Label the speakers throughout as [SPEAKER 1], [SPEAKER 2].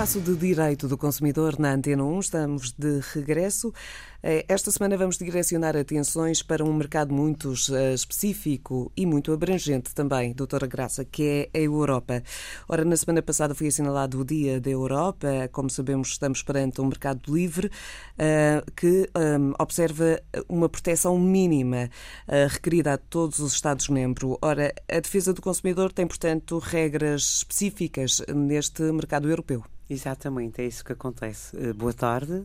[SPEAKER 1] espaço de direito do consumidor na Antena 1, estamos de regresso. Eh, esta semana vamos direcionar atenções para um mercado muito eh, específico e muito abrangente também, doutora Graça, que é a Europa. Ora, na semana passada foi assinalado o Dia da Europa. Como sabemos, estamos perante um mercado livre eh, que observa uma proteção mínima requerida a todos os Estados-membros. Ora, a defesa do consumidor tem, portanto, regras específicas neste mercado europeu.
[SPEAKER 2] Exatamente, é isso que acontece. Uh, boa tarde.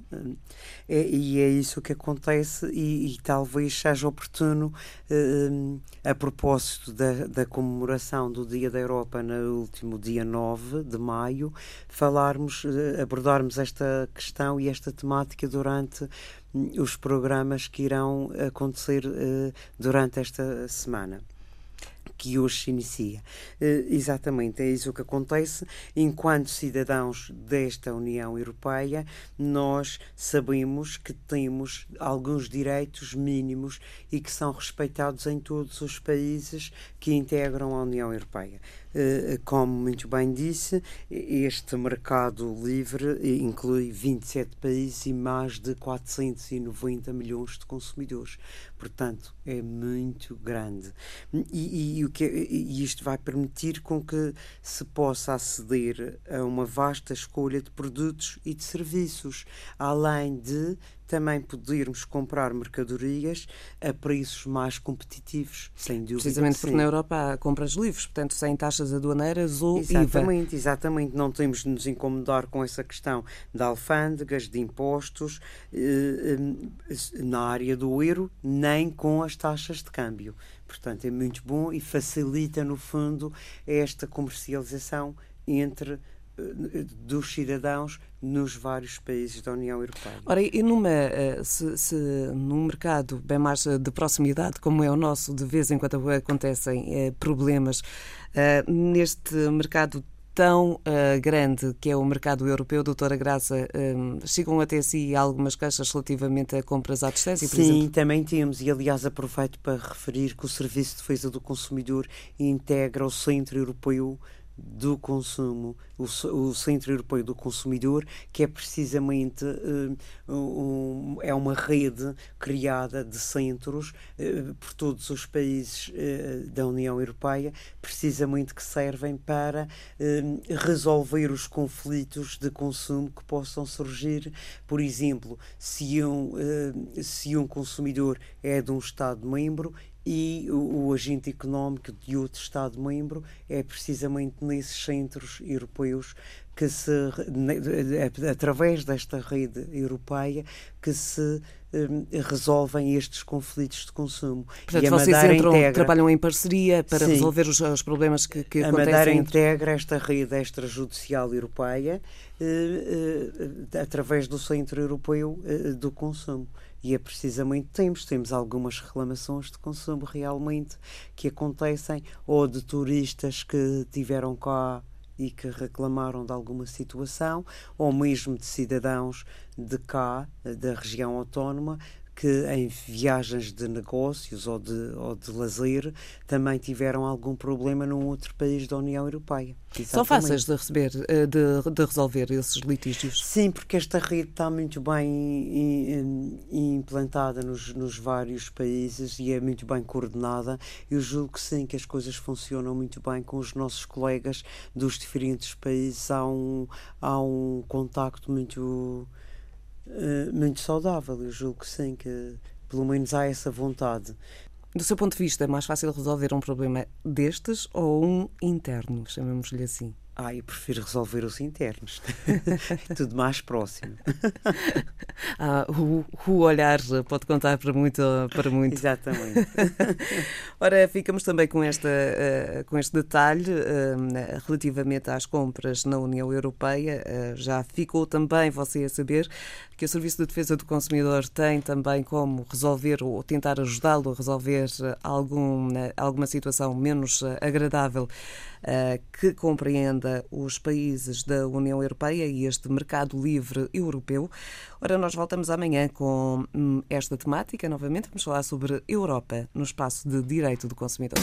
[SPEAKER 2] É, e é isso que acontece, e, e talvez seja oportuno, uh, a propósito da, da, comemoração do Dia da Europa no último dia 9 de maio, falarmos, abordarmos esta questão e esta temática durante hum, os programas que irão acontecer durante esta semana que hoje se inicia. Uh, exatamente, é isso que acontece. Enquanto cidadãos desta União Europeia, nós sabemos que temos alguns direitos mínimos e que são respeitados em todos os países que integram a União Europeia. Uh, como muito bem disse, este mercado livre inclui 27 países e mais de 490 milhões de consumidores. Portanto, é muito grande. E, e o que, e isto vai permitir com que se possa aceder a uma vasta escolha de produtos e de serviços, além de também podermos comprar mercadorias a preços mais competitivos, sem dúvida.
[SPEAKER 1] Precisamente porque na Europa há compras livres, portanto, sem taxas aduaneiras ou
[SPEAKER 2] exatamente,
[SPEAKER 1] IVA.
[SPEAKER 2] Exatamente, não temos de nos incomodar com essa questão de alfândegas, de impostos eh, eh, na área do euro, nem com as taxas de câmbio. Portanto, é muito bom e facilita, no fundo, esta comercialização entre dos cidadãos nos vários países da União Europeia.
[SPEAKER 1] Ora, e numa, eh, se, se num mercado bem mais de proximidade, como é o nosso, de vez em quando acontecem eh, problemas, neste mercado tão uh, grande que é o mercado europeu, doutora Graça, um, chegam até si algumas queixas relativamente a compras à distância,
[SPEAKER 2] por
[SPEAKER 1] Sim,
[SPEAKER 2] exemplo? Sim, também temos, e aliás aproveito para referir que o Serviço de Defesa do Consumidor integra o Centro Europeu do consumo, o, o, Centro Europeu do Consumidor, que é precisamente uh, um, é uma rede criada de centros uh, por todos os países uh, da União Europeia, precisamente que servem para resolver os conflitos de consumo que possam surgir. Por exemplo, se um, se um consumidor é de um Estado-membro e o, o, agente económico de outro Estado-membro é precisamente nesses centros europeus que se, através desta rede europeia, que se um, resolvem estes conflitos de consumo.
[SPEAKER 1] Portanto, e a vocês Madeira entram, integra, trabalham em parceria para Sim, resolver os, os, problemas que, que
[SPEAKER 2] a
[SPEAKER 1] acontecem.
[SPEAKER 2] A Madeira
[SPEAKER 1] entre...
[SPEAKER 2] integra esta rede extrajudicial europeia uh, uh, através do Centro Europeu uh, do Consumo. E é precisamente temos, temos algumas reclamações de consumo realmente que acontecem ou de turistas que tiveram cá e que reclamaram de alguma situação, ou mesmo de cidadãos de cá, da região autónoma, que em viagens de negócios ou de, ou de lazer também tiveram algum problema num outro país da União Europeia.
[SPEAKER 1] Exatamente. São fáceis de receber, eh, de, de, resolver esses litígios?
[SPEAKER 2] Sim, porque esta rede está muito bem implantada nos, nos vários países e é muito bem coordenada. Eu julgo que sim, que as coisas funcionam muito bem com os nossos colegas dos diferentes países. Há um, há um contacto muito muito saudável. Eu julgo que sim, que pelo menos há essa vontade.
[SPEAKER 1] Do seu ponto de vista, é mais fácil resolver um problema destes ou um interno, chamemos-lhe assim?
[SPEAKER 2] Ah, eu prefiro resolver os internos. tudo mais próximo.
[SPEAKER 1] ah, o, o, olhar pode contar para muito. Para muito.
[SPEAKER 2] Exatamente.
[SPEAKER 1] Ora, ficamos também com, esta, uh, com este detalhe uh, relativamente às compras na União Europeia. Uh, já ficou também você a saber que o Serviço de Defesa do Consumidor tem também como resolver ou tentar ajudá-lo a resolver algum, alguma situação menos agradável que os países da União Europeia e este mercado livre europeu. Ora, nós voltamos amanhã com hum, esta temática novamente. Vamos falar sobre Europa no espaço de direito do consumidor.